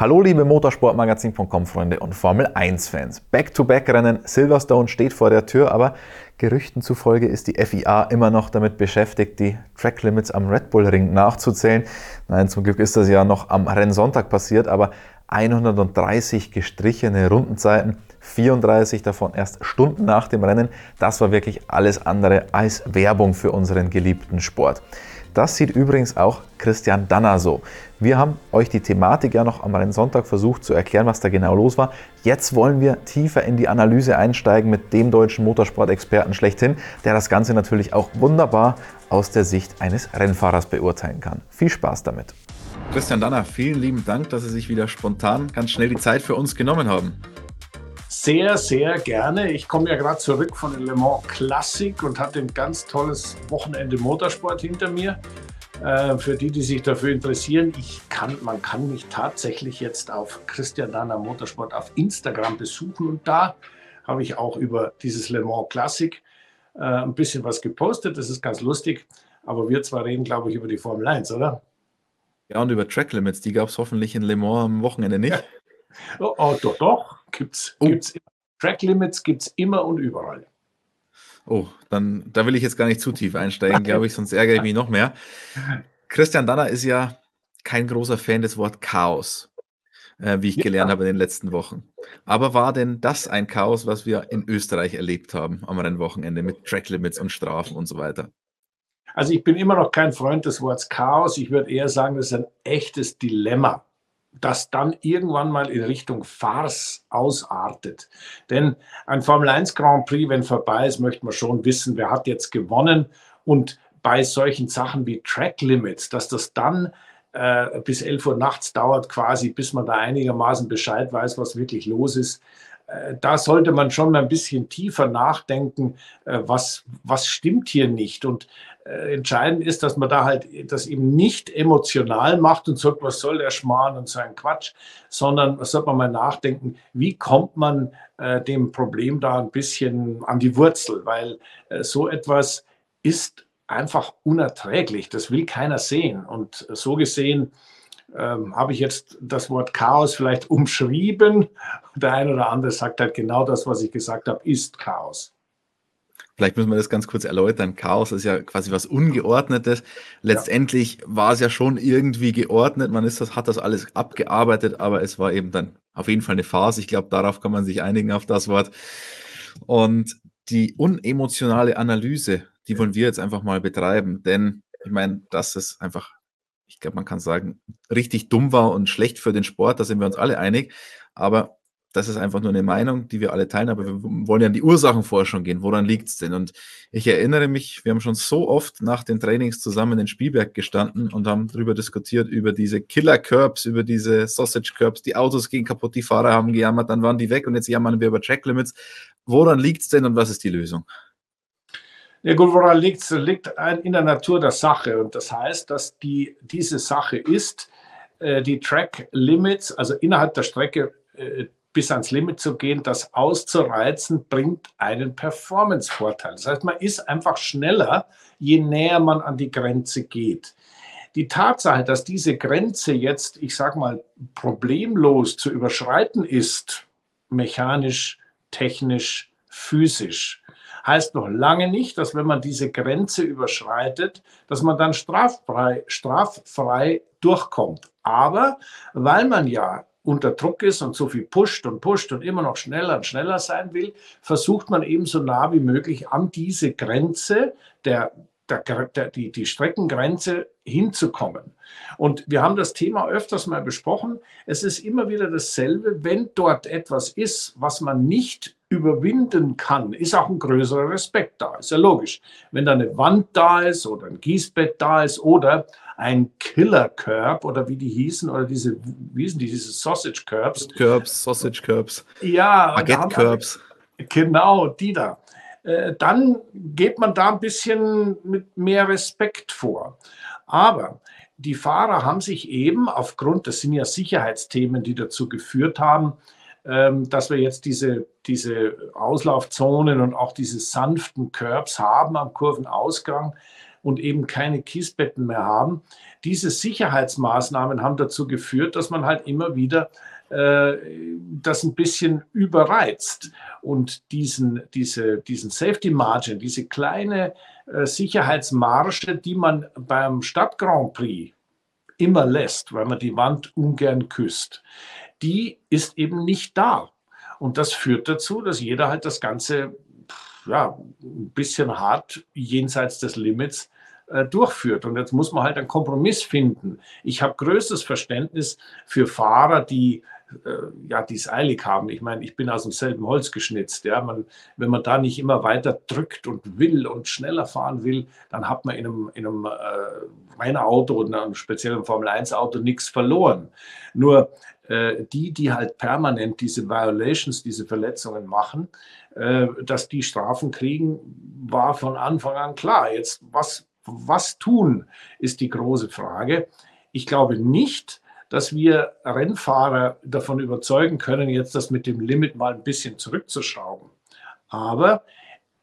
Hallo liebe Motorsportmagazin.com Freunde und Formel 1 Fans. Back-to-Back-Rennen Silverstone steht vor der Tür, aber Gerüchten zufolge ist die FIA immer noch damit beschäftigt, die Track Limits am Red Bull Ring nachzuzählen. Nein, zum Glück ist das ja noch am Rennsonntag passiert, aber 130 gestrichene Rundenzeiten, 34 davon erst Stunden nach dem Rennen. Das war wirklich alles andere als Werbung für unseren geliebten Sport. Das sieht übrigens auch Christian Danner so. Wir haben euch die Thematik ja noch am Rennsonntag versucht zu erklären, was da genau los war. Jetzt wollen wir tiefer in die Analyse einsteigen mit dem deutschen Motorsport-Experten schlechthin, der das Ganze natürlich auch wunderbar aus der Sicht eines Rennfahrers beurteilen kann. Viel Spaß damit. Christian Danner, vielen lieben Dank, dass Sie sich wieder spontan ganz schnell die Zeit für uns genommen haben. Sehr, sehr gerne. Ich komme ja gerade zurück von der Le Mans Classic und hatte ein ganz tolles Wochenende Motorsport hinter mir. Äh, für die, die sich dafür interessieren, ich kann, man kann mich tatsächlich jetzt auf Christian Danner Motorsport auf Instagram besuchen und da habe ich auch über dieses Le Mans Classic äh, ein bisschen was gepostet. Das ist ganz lustig. Aber wir zwar reden, glaube ich, über die Formel 1, oder? Ja, und über Track Limits. Die gab es hoffentlich in Le Mans am Wochenende nicht. Ja. Oh, oh, doch, doch. Gibt's, oh. gibt's Track Limits gibt es immer und überall. Oh, dann da will ich jetzt gar nicht zu tief einsteigen, glaube ich, sonst ärgere ich mich noch mehr. Christian Danner ist ja kein großer Fan des Wort Chaos, äh, wie ich ja. gelernt habe in den letzten Wochen. Aber war denn das ein Chaos, was wir in Österreich erlebt haben am Rennwochenende mit Track Limits und Strafen und so weiter? Also ich bin immer noch kein Freund des Wortes Chaos. Ich würde eher sagen, das ist ein echtes Dilemma das dann irgendwann mal in Richtung Farce ausartet. Denn ein Formel 1 Grand Prix, wenn vorbei ist, möchte man schon wissen, wer hat jetzt gewonnen. Und bei solchen Sachen wie Track Limits, dass das dann äh, bis 11 Uhr nachts dauert, quasi, bis man da einigermaßen Bescheid weiß, was wirklich los ist. Äh, da sollte man schon mal ein bisschen tiefer nachdenken, äh, was, was stimmt hier nicht. Und äh, entscheidend ist, dass man da halt das eben nicht emotional macht und sagt, was soll der Schmarrn und so ein Quatsch, sondern was sollte man mal nachdenken, wie kommt man äh, dem Problem da ein bisschen an die Wurzel, weil äh, so etwas ist einfach unerträglich, das will keiner sehen. Und so gesehen ähm, habe ich jetzt das Wort Chaos vielleicht umschrieben. Der eine oder andere sagt halt genau das, was ich gesagt habe, ist Chaos. Vielleicht müssen wir das ganz kurz erläutern. Chaos ist ja quasi was Ungeordnetes. Letztendlich ja. war es ja schon irgendwie geordnet. Man ist das, hat das alles abgearbeitet, aber es war eben dann auf jeden Fall eine Phase. Ich glaube, darauf kann man sich einigen auf das Wort. Und die unemotionale Analyse, die wollen wir jetzt einfach mal betreiben. Denn ich meine, dass es einfach, ich glaube, man kann sagen, richtig dumm war und schlecht für den Sport, da sind wir uns alle einig. Aber das ist einfach nur eine Meinung, die wir alle teilen, aber wir wollen ja an die Ursachenforschung gehen. Woran liegt es denn? Und ich erinnere mich, wir haben schon so oft nach den Trainings zusammen in Spielberg gestanden und haben darüber diskutiert, über diese Killer-Curbs, über diese Sausage-Curbs. Die Autos gingen kaputt, die Fahrer haben gejammert, dann waren die weg und jetzt jammern wir über Track-Limits. Woran liegt es denn und was ist die Lösung? Ja gut, woran liegt es? Liegt in der Natur der Sache. Und das heißt, dass die, diese Sache ist, äh, die Track Limits, also innerhalb der Strecke äh, bis ans Limit zu gehen, das auszureizen, bringt einen Performance-Vorteil. Das heißt, man ist einfach schneller, je näher man an die Grenze geht. Die Tatsache, dass diese Grenze jetzt, ich sage mal, problemlos zu überschreiten ist, mechanisch, technisch, physisch, heißt noch lange nicht, dass wenn man diese Grenze überschreitet, dass man dann straffrei, straffrei durchkommt. Aber weil man ja unter Druck ist und so viel pusht und pusht und immer noch schneller und schneller sein will, versucht man eben so nah wie möglich an diese Grenze der, der, der, die, die Streckengrenze hinzukommen. Und wir haben das Thema öfters mal besprochen. Es ist immer wieder dasselbe, wenn dort etwas ist, was man nicht überwinden kann, ist auch ein größerer Respekt da. Ist ja logisch. Wenn da eine Wand da ist oder ein Gießbett da ist oder ein Killer Curb oder wie die hießen oder diese, wie hießen die, diese Sausage Curbs. Curbs, Sausage Curbs. Ja. Baguette Curbs. Genau, die da. Äh, dann geht man da ein bisschen mit mehr Respekt vor. Aber die Fahrer haben sich eben aufgrund, das sind ja Sicherheitsthemen, die dazu geführt haben, dass wir jetzt diese, diese Auslaufzonen und auch diese sanften Curbs haben am Kurvenausgang, und eben keine Kiesbetten mehr haben. Diese Sicherheitsmaßnahmen haben dazu geführt, dass man halt immer wieder äh, das ein bisschen überreizt und diesen, diese, diesen Safety Margin, diese kleine äh, Sicherheitsmarge, die man beim Stadt Grand Prix immer lässt, weil man die Wand ungern küsst, die ist eben nicht da. Und das führt dazu, dass jeder halt das Ganze ja, ein bisschen hart jenseits des Limits äh, durchführt. Und jetzt muss man halt einen Kompromiss finden. Ich habe größtes Verständnis für Fahrer, die äh, ja, es eilig haben. Ich meine, ich bin aus demselben Holz geschnitzt. Ja, man, wenn man da nicht immer weiter drückt und will und schneller fahren will, dann hat man in einem, in einem äh, Rennauto oder einem speziellen Formel-1-Auto nichts verloren. Nur die, die halt permanent diese Violations, diese Verletzungen machen, äh, dass die Strafen kriegen, war von Anfang an klar. Jetzt, was, was tun, ist die große Frage. Ich glaube nicht, dass wir Rennfahrer davon überzeugen können, jetzt das mit dem Limit mal ein bisschen zurückzuschrauben. Aber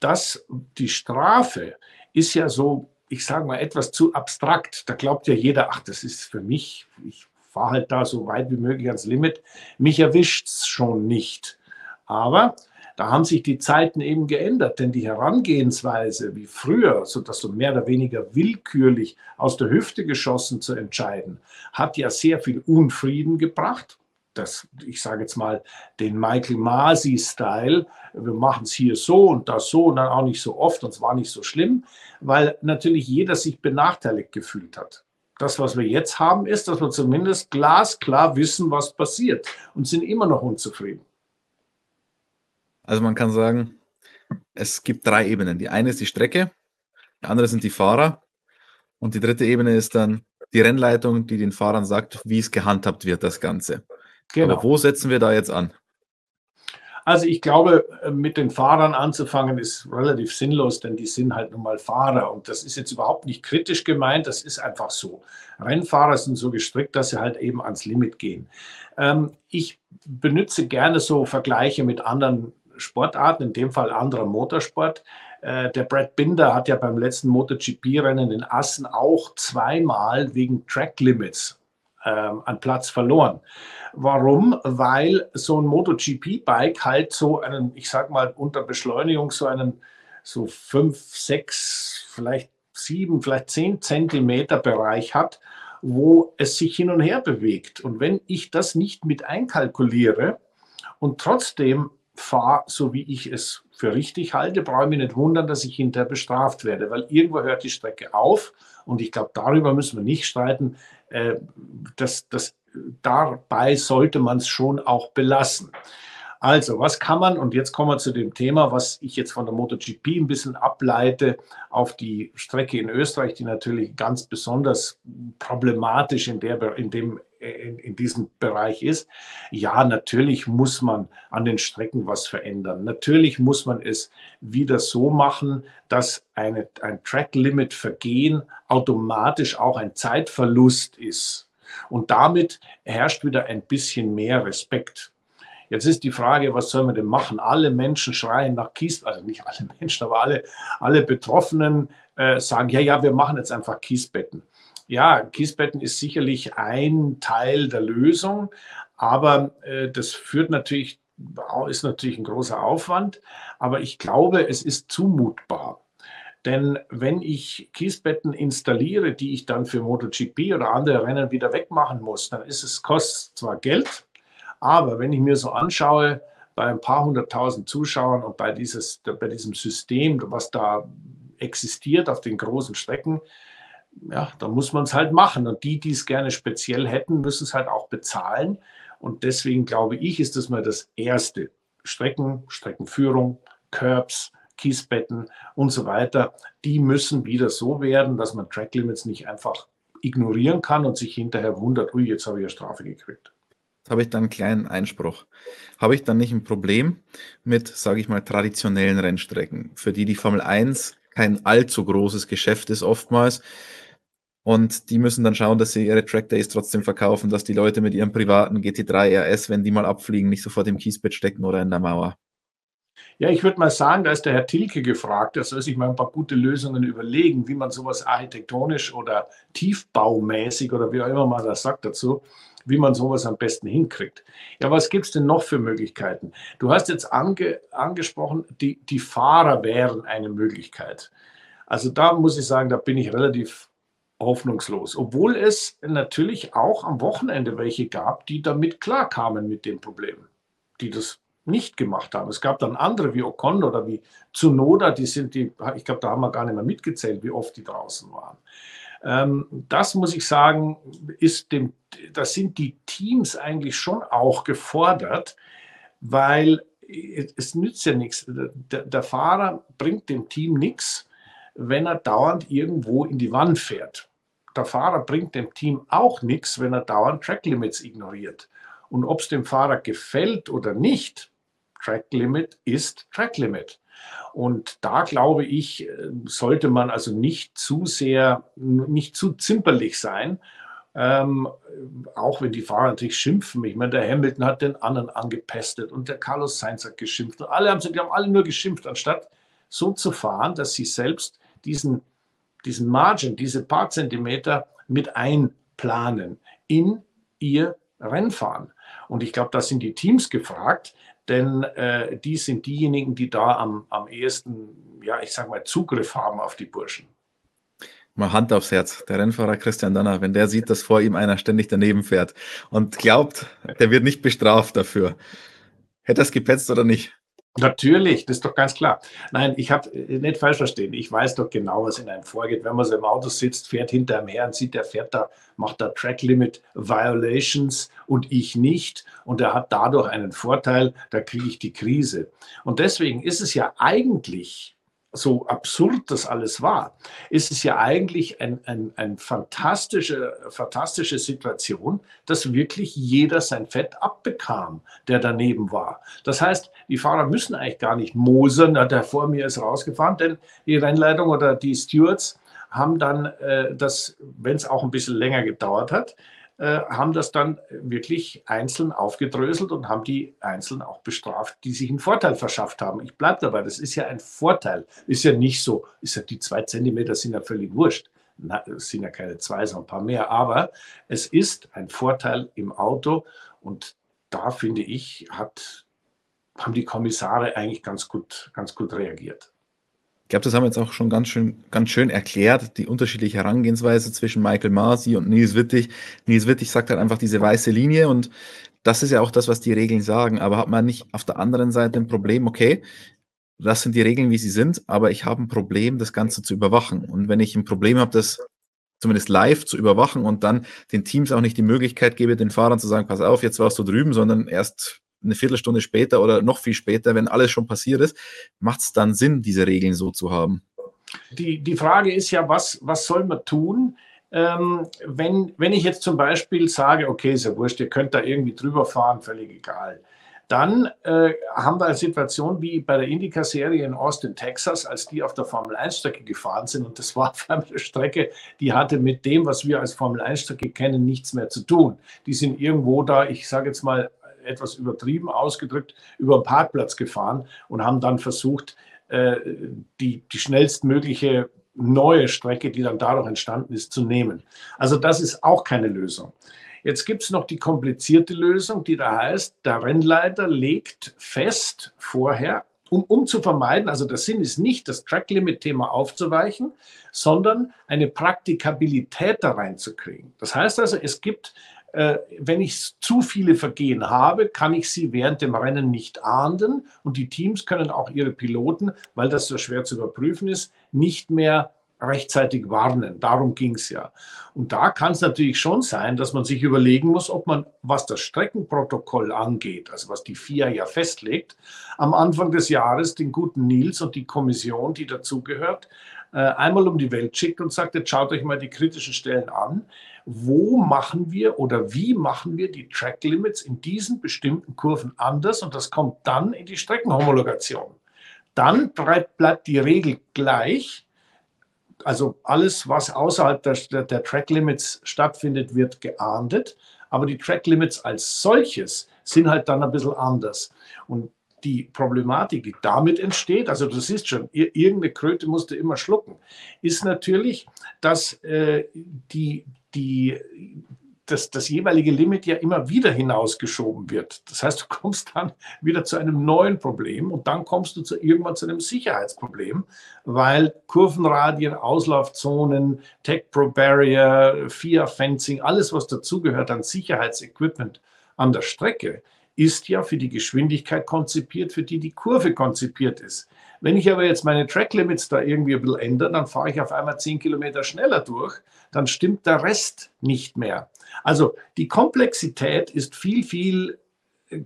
dass die Strafe ist ja so, ich sage mal, etwas zu abstrakt. Da glaubt ja jeder, ach, das ist für mich, ich fahre halt da so weit wie möglich ans Limit. Mich erwischt es schon nicht. Aber da haben sich die Zeiten eben geändert, denn die Herangehensweise wie früher, so dass so mehr oder weniger willkürlich aus der Hüfte geschossen zu entscheiden, hat ja sehr viel Unfrieden gebracht. Das, ich sage jetzt mal, den Michael Masi-Style. Wir machen es hier so und das so und dann auch nicht so oft und es war nicht so schlimm, weil natürlich jeder sich benachteiligt gefühlt hat. Das, was wir jetzt haben, ist, dass wir zumindest glasklar wissen, was passiert und sind immer noch unzufrieden. Also man kann sagen, es gibt drei Ebenen. Die eine ist die Strecke, die andere sind die Fahrer und die dritte Ebene ist dann die Rennleitung, die den Fahrern sagt, wie es gehandhabt wird, das Ganze. Genau. Aber wo setzen wir da jetzt an? Also ich glaube, mit den Fahrern anzufangen ist relativ sinnlos, denn die sind halt nun mal Fahrer und das ist jetzt überhaupt nicht kritisch gemeint, das ist einfach so. Rennfahrer sind so gestrickt, dass sie halt eben ans Limit gehen. Ähm, ich benutze gerne so Vergleiche mit anderen Sportarten, in dem Fall anderer Motorsport. Äh, der Brad Binder hat ja beim letzten MotoGP-Rennen in Assen auch zweimal wegen Track Limits an Platz verloren. Warum? Weil so ein MotoGP-Bike halt so einen, ich sag mal, unter Beschleunigung so einen so fünf, sechs, vielleicht sieben, vielleicht zehn Zentimeter Bereich hat, wo es sich hin und her bewegt. Und wenn ich das nicht mit einkalkuliere und trotzdem fahre, so wie ich es für richtig halte, brauche ich mich nicht wundern, dass ich hinterher bestraft werde, weil irgendwo hört die Strecke auf und ich glaube, darüber müssen wir nicht streiten. Äh, das, das, dabei sollte man es schon auch belassen. Also, was kann man, und jetzt kommen wir zu dem Thema, was ich jetzt von der MotoGP ein bisschen ableite auf die Strecke in Österreich, die natürlich ganz besonders problematisch in, der, in, dem, in, in diesem Bereich ist. Ja, natürlich muss man an den Strecken was verändern. Natürlich muss man es wieder so machen, dass eine, ein Track-Limit-Vergehen automatisch auch ein Zeitverlust ist. Und damit herrscht wieder ein bisschen mehr Respekt. Jetzt ist die Frage, was soll man denn machen? Alle Menschen schreien nach Kies, also nicht alle Menschen, aber alle, alle Betroffenen äh, sagen, ja, ja, wir machen jetzt einfach Kiesbetten. Ja, Kiesbetten ist sicherlich ein Teil der Lösung, aber äh, das führt natürlich, ist natürlich ein großer Aufwand, aber ich glaube, es ist zumutbar. Denn wenn ich Kiesbetten installiere, die ich dann für MotoGP oder andere Rennen wieder wegmachen muss, dann ist es kostet zwar Geld, aber wenn ich mir so anschaue, bei ein paar hunderttausend Zuschauern und bei, dieses, bei diesem System, was da existiert auf den großen Strecken, ja, da muss man es halt machen. Und die, die es gerne speziell hätten, müssen es halt auch bezahlen. Und deswegen glaube ich, ist das mal das Erste. Strecken, Streckenführung, Curbs, Kiesbetten und so weiter, die müssen wieder so werden, dass man Tracklimits nicht einfach ignorieren kann und sich hinterher wundert, ui, jetzt habe ich eine Strafe gekriegt habe ich dann einen kleinen Einspruch. Habe ich dann nicht ein Problem mit, sage ich mal, traditionellen Rennstrecken, für die die Formel 1 kein allzu großes Geschäft ist oftmals. Und die müssen dann schauen, dass sie ihre Track Days trotzdem verkaufen, dass die Leute mit ihrem privaten GT3 RS, wenn die mal abfliegen, nicht sofort im Kiesbett stecken oder in der Mauer. Ja, ich würde mal sagen, da ist der Herr Tilke gefragt, er soll sich mal ein paar gute Lösungen überlegen, wie man sowas architektonisch oder tiefbaumäßig oder wie auch immer man das sagt dazu, wie man sowas am besten hinkriegt. Ja, was gibt es denn noch für Möglichkeiten? Du hast jetzt ange, angesprochen, die, die Fahrer wären eine Möglichkeit. Also da muss ich sagen, da bin ich relativ hoffnungslos. Obwohl es natürlich auch am Wochenende welche gab, die damit klarkamen mit dem Problem, die das nicht gemacht haben. Es gab dann andere wie Ocon oder wie Tsunoda, die sind die, ich glaube, da haben wir gar nicht mehr mitgezählt, wie oft die draußen waren. Ähm, das muss ich sagen, ist dem, das sind die Teams eigentlich schon auch gefordert, weil es nützt ja nichts. Der, der Fahrer bringt dem Team nichts, wenn er dauernd irgendwo in die Wand fährt. Der Fahrer bringt dem Team auch nichts, wenn er dauernd Tracklimits ignoriert. Und ob es dem Fahrer gefällt oder nicht, Track Limit ist Track Limit. Und da glaube ich, äh, sollte man also nicht zu sehr, nicht zu zimperlich sein. Ähm, auch wenn die Fahrer natürlich schimpfen. Ich meine, der Hamilton hat den anderen angepestet und der Carlos Sainz hat geschimpft. Und alle haben, die haben alle nur geschimpft, anstatt so zu fahren, dass sie selbst diesen, diesen Margin, diese paar Zentimeter mit einplanen in ihr Rennfahren. Und ich glaube, da sind die Teams gefragt, denn äh, die sind diejenigen, die da am, am ehesten, ja, ich sag mal, Zugriff haben auf die Burschen. Mal Hand aufs Herz. Der Rennfahrer Christian Danner, wenn der sieht, dass vor ihm einer ständig daneben fährt und glaubt, der wird nicht bestraft dafür. Hätte er es gepetzt oder nicht? Natürlich, das ist doch ganz klar. Nein, ich habe äh, nicht falsch verstehen. Ich weiß doch genau, was in einem vorgeht. Wenn man so im Auto sitzt, fährt hinter einem her und sieht, der fährt da, macht da Track Limit Violations und ich nicht. Und er hat dadurch einen Vorteil, da kriege ich die Krise. Und deswegen ist es ja eigentlich so absurd das alles war, ist es ja eigentlich eine ein, ein fantastische, fantastische Situation, dass wirklich jeder sein Fett abbekam, der daneben war. Das heißt, die Fahrer müssen eigentlich gar nicht mosern, der vor mir ist rausgefahren, denn die Rennleitung oder die Stewards haben dann äh, das, wenn es auch ein bisschen länger gedauert hat, äh, haben das dann wirklich einzeln aufgedröselt und haben die einzeln auch bestraft, die sich einen Vorteil verschafft haben. Ich bleibe dabei, das ist ja ein Vorteil. Ist ja nicht so, ist ja die zwei Zentimeter sind ja völlig wurscht. Es sind ja keine zwei, sondern ein paar mehr. Aber es ist ein Vorteil im Auto und da finde ich, hat, haben die Kommissare eigentlich ganz gut, ganz gut reagiert. Ich glaube, das haben wir jetzt auch schon ganz schön, ganz schön erklärt, die unterschiedliche Herangehensweise zwischen Michael Masi und Nils Wittig. Nils Wittig sagt halt einfach diese weiße Linie und das ist ja auch das, was die Regeln sagen. Aber hat man nicht auf der anderen Seite ein Problem, okay, das sind die Regeln, wie sie sind, aber ich habe ein Problem, das Ganze zu überwachen. Und wenn ich ein Problem habe, das zumindest live zu überwachen und dann den Teams auch nicht die Möglichkeit gebe, den Fahrern zu sagen, pass auf, jetzt warst du drüben, sondern erst eine Viertelstunde später oder noch viel später, wenn alles schon passiert ist, macht es dann Sinn, diese Regeln so zu haben? Die, die Frage ist ja, was, was soll man tun, ähm, wenn, wenn ich jetzt zum Beispiel sage, okay, ist ja wurscht, ihr könnt da irgendwie drüber fahren, völlig egal. Dann äh, haben wir eine Situation wie bei der Indica-Serie in Austin, Texas, als die auf der Formel-1-Strecke gefahren sind. Und das war eine Strecke, die hatte mit dem, was wir als Formel-1-Strecke kennen, nichts mehr zu tun. Die sind irgendwo da, ich sage jetzt mal etwas übertrieben ausgedrückt, über den Parkplatz gefahren und haben dann versucht, äh, die, die schnellstmögliche neue Strecke, die dann dadurch entstanden ist, zu nehmen. Also das ist auch keine Lösung. Jetzt gibt es noch die komplizierte Lösung, die da heißt, der Rennleiter legt fest vorher, um, um zu vermeiden, also der Sinn ist nicht, das Track-Limit-Thema aufzuweichen, sondern eine Praktikabilität da reinzukriegen. Das heißt also, es gibt wenn ich zu viele Vergehen habe, kann ich sie während dem Rennen nicht ahnden und die Teams können auch ihre Piloten, weil das so schwer zu überprüfen ist, nicht mehr rechtzeitig warnen. Darum ging es ja. Und da kann es natürlich schon sein, dass man sich überlegen muss, ob man, was das Streckenprotokoll angeht, also was die FIA ja festlegt, am Anfang des Jahres den guten Nils und die Kommission, die dazugehört, äh, einmal um die Welt schickt und sagt, jetzt schaut euch mal die kritischen Stellen an wo machen wir oder wie machen wir die Track Limits in diesen bestimmten Kurven anders und das kommt dann in die Streckenhomologation. Dann bleibt die Regel gleich. Also alles, was außerhalb der, der Track Limits stattfindet, wird geahndet. Aber die Track Limits als solches sind halt dann ein bisschen anders. Und die Problematik, die damit entsteht, also du siehst schon, irgendeine Kröte musst du immer schlucken, ist natürlich, dass äh, die, die, das, das jeweilige Limit ja immer wieder hinausgeschoben wird. Das heißt, du kommst dann wieder zu einem neuen Problem und dann kommst du zu, irgendwann zu einem Sicherheitsproblem, weil Kurvenradien, Auslaufzonen, Tech Pro Barrier, FIA Fencing, alles, was dazugehört an Sicherheitsequipment an der Strecke, ist ja für die Geschwindigkeit konzipiert, für die die Kurve konzipiert ist. Wenn ich aber jetzt meine Track Limits da irgendwie ein bisschen ändere, dann fahre ich auf einmal 10 Kilometer schneller durch, dann stimmt der Rest nicht mehr. Also die Komplexität ist viel, viel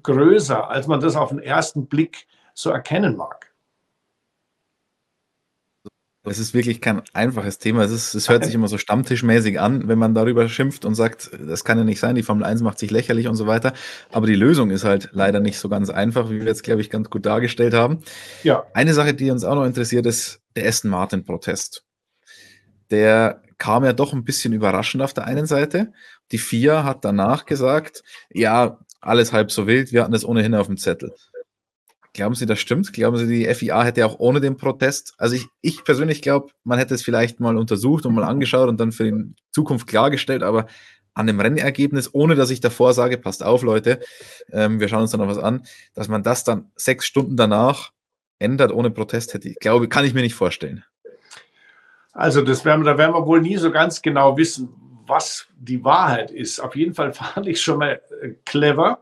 größer, als man das auf den ersten Blick so erkennen mag. Es ist wirklich kein einfaches Thema. Es, ist, es hört sich immer so stammtischmäßig an, wenn man darüber schimpft und sagt, das kann ja nicht sein, die Formel 1 macht sich lächerlich und so weiter. Aber die Lösung ist halt leider nicht so ganz einfach, wie wir jetzt, glaube ich, ganz gut dargestellt haben. Ja. Eine Sache, die uns auch noch interessiert, ist der Aston Martin-Protest. Der kam ja doch ein bisschen überraschend auf der einen Seite. Die FIA hat danach gesagt, ja, alles halb so wild, wir hatten das ohnehin auf dem Zettel. Glauben Sie, das stimmt? Glauben Sie, die FIA hätte auch ohne den Protest, also ich, ich persönlich glaube, man hätte es vielleicht mal untersucht und mal angeschaut und dann für die Zukunft klargestellt, aber an dem Rennergebnis, ohne dass ich davor sage, passt auf, Leute, ähm, wir schauen uns dann noch was an, dass man das dann sechs Stunden danach ändert ohne Protest, hätte ich glaube, kann ich mir nicht vorstellen. Also das werden, da werden wir wohl nie so ganz genau wissen, was die Wahrheit ist. Auf jeden Fall fand ich schon mal äh, clever,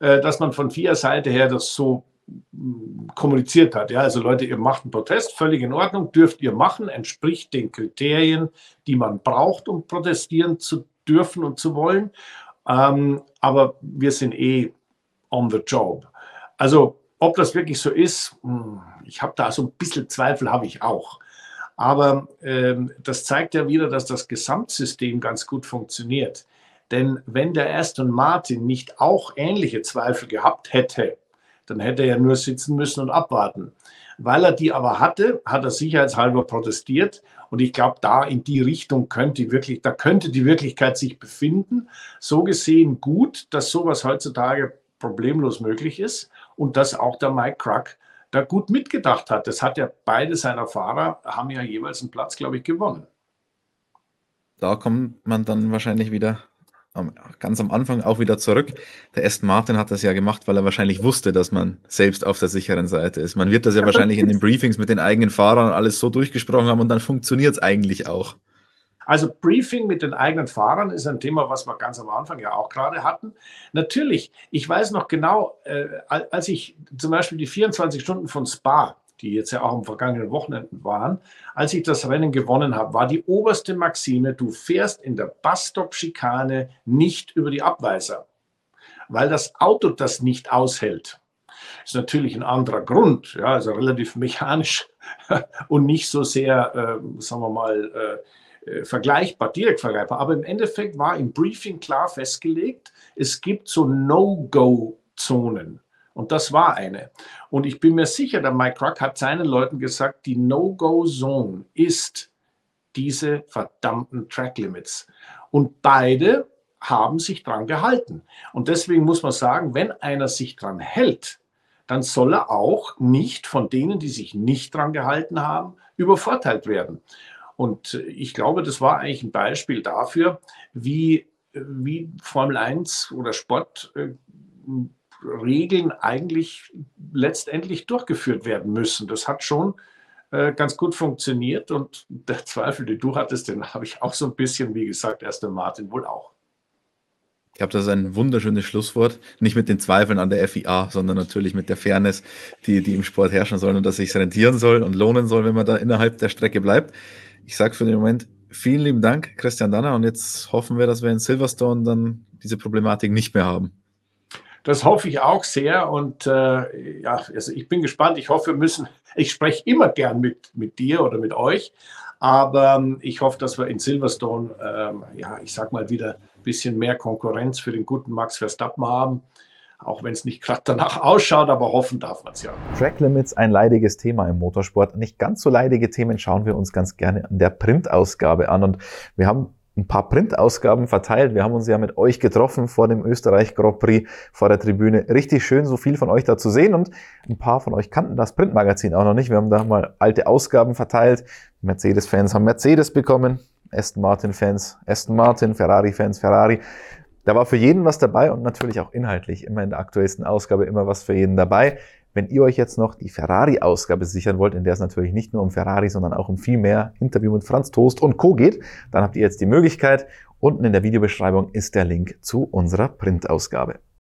äh, dass man von vier Seite her das so kommuniziert hat. Ja, also Leute, ihr macht einen Protest, völlig in Ordnung, dürft ihr machen, entspricht den Kriterien, die man braucht, um protestieren zu dürfen und zu wollen. Ähm, aber wir sind eh on the job. Also ob das wirklich so ist, hm, ich habe da so ein bisschen Zweifel, habe ich auch. Aber ähm, das zeigt ja wieder, dass das Gesamtsystem ganz gut funktioniert. Denn wenn der Aston Martin nicht auch ähnliche Zweifel gehabt hätte, dann hätte er nur sitzen müssen und abwarten. Weil er die aber hatte, hat er sicherheitshalber protestiert. Und ich glaube, da in die Richtung könnte wirklich, da könnte die Wirklichkeit sich befinden. So gesehen gut, dass sowas heutzutage problemlos möglich ist und dass auch der Mike Crack da gut mitgedacht hat. Das hat ja beide seiner Fahrer, haben ja jeweils einen Platz, glaube ich, gewonnen. Da kommt man dann wahrscheinlich wieder ganz am Anfang auch wieder zurück. Der Aston Martin hat das ja gemacht, weil er wahrscheinlich wusste, dass man selbst auf der sicheren Seite ist. Man wird das ja wahrscheinlich in den Briefings mit den eigenen Fahrern alles so durchgesprochen haben und dann funktioniert es eigentlich auch. Also Briefing mit den eigenen Fahrern ist ein Thema, was wir ganz am Anfang ja auch gerade hatten. Natürlich, ich weiß noch genau, äh, als ich zum Beispiel die 24 Stunden von Spa die jetzt ja auch am vergangenen Wochenenden waren, als ich das Rennen gewonnen habe, war die oberste Maxime, du fährst in der Busstop-Schikane nicht über die Abweiser, weil das Auto das nicht aushält. Ist natürlich ein anderer Grund, ja, also relativ mechanisch und nicht so sehr, äh, sagen wir mal, äh, äh, vergleichbar, direkt vergleichbar. Aber im Endeffekt war im Briefing klar festgelegt, es gibt so No-Go-Zonen. Und das war eine. Und ich bin mir sicher, der Mike Ruck hat seinen Leuten gesagt, die No-Go-Zone ist diese verdammten Track Limits. Und beide haben sich dran gehalten. Und deswegen muss man sagen, wenn einer sich dran hält, dann soll er auch nicht von denen, die sich nicht dran gehalten haben, übervorteilt werden. Und ich glaube, das war eigentlich ein Beispiel dafür, wie, wie Formel 1 oder Sport äh, Regeln eigentlich letztendlich durchgeführt werden müssen. Das hat schon äh, ganz gut funktioniert und der Zweifel, den du hattest, den habe ich auch so ein bisschen, wie gesagt, erst der Martin wohl auch. Ich glaube, das ist ein wunderschönes Schlusswort. Nicht mit den Zweifeln an der FIA, sondern natürlich mit der Fairness, die, die im Sport herrschen soll und dass sich rentieren soll und lohnen soll, wenn man da innerhalb der Strecke bleibt. Ich sage für den Moment vielen lieben Dank, Christian Danner. Und jetzt hoffen wir, dass wir in Silverstone dann diese Problematik nicht mehr haben. Das hoffe ich auch sehr. Und äh, ja, also ich bin gespannt. Ich hoffe, wir müssen, ich spreche immer gern mit, mit dir oder mit euch. Aber ähm, ich hoffe, dass wir in Silverstone, ähm, ja, ich sag mal wieder ein bisschen mehr Konkurrenz für den guten Max Verstappen haben. Auch wenn es nicht gerade danach ausschaut, aber hoffen darf man es ja. Track Limits, ein leidiges Thema im Motorsport. Nicht ganz so leidige Themen schauen wir uns ganz gerne an der Printausgabe an. Und wir haben ein paar Printausgaben verteilt. Wir haben uns ja mit euch getroffen vor dem Österreich Grand Prix vor der Tribüne. Richtig schön, so viel von euch da zu sehen und ein paar von euch kannten das Printmagazin auch noch nicht. Wir haben da mal alte Ausgaben verteilt. Mercedes-Fans haben Mercedes bekommen, Aston Martin-Fans Aston Martin, Ferrari-Fans Ferrari. Da war für jeden was dabei und natürlich auch inhaltlich immer in der aktuellsten Ausgabe immer was für jeden dabei. Wenn ihr euch jetzt noch die Ferrari-Ausgabe sichern wollt, in der es natürlich nicht nur um Ferrari, sondern auch um viel mehr Interview mit Franz Toast und Co. geht, dann habt ihr jetzt die Möglichkeit. Unten in der Videobeschreibung ist der Link zu unserer Printausgabe.